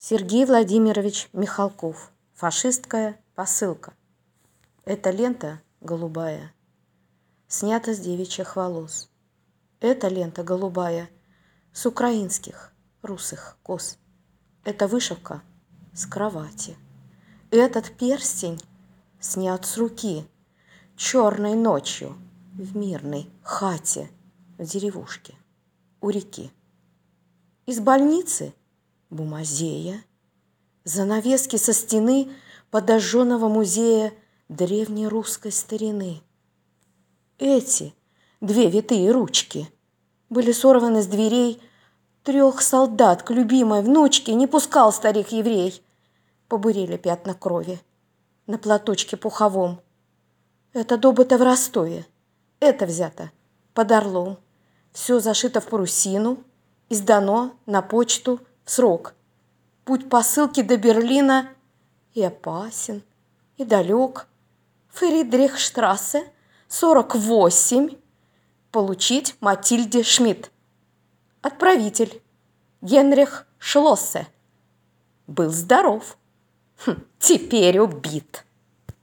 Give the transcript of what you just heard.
Сергей Владимирович Михалков. Фашистская посылка. Эта лента голубая снята с девичьих волос. Эта лента голубая с украинских русых кос. Эта вышивка с кровати. Этот перстень снят с руки черной ночью в мирной хате в деревушке у реки. Из больницы Бумазея, занавески со стены подожженного музея древней русской старины. Эти две витые ручки были сорваны с дверей трех солдат к любимой внучке не пускал старик еврей. Побурели пятна крови на платочке пуховом. Это добыто в Ростове, это взято под Орлом. Все зашито в парусину, издано на почту срок. Путь посылки до Берлина и опасен, и далек. Фридрихштрассе, 48. Получить Матильде Шмидт. Отправитель. Генрих Шлоссе. Был здоров. Хм, теперь убит.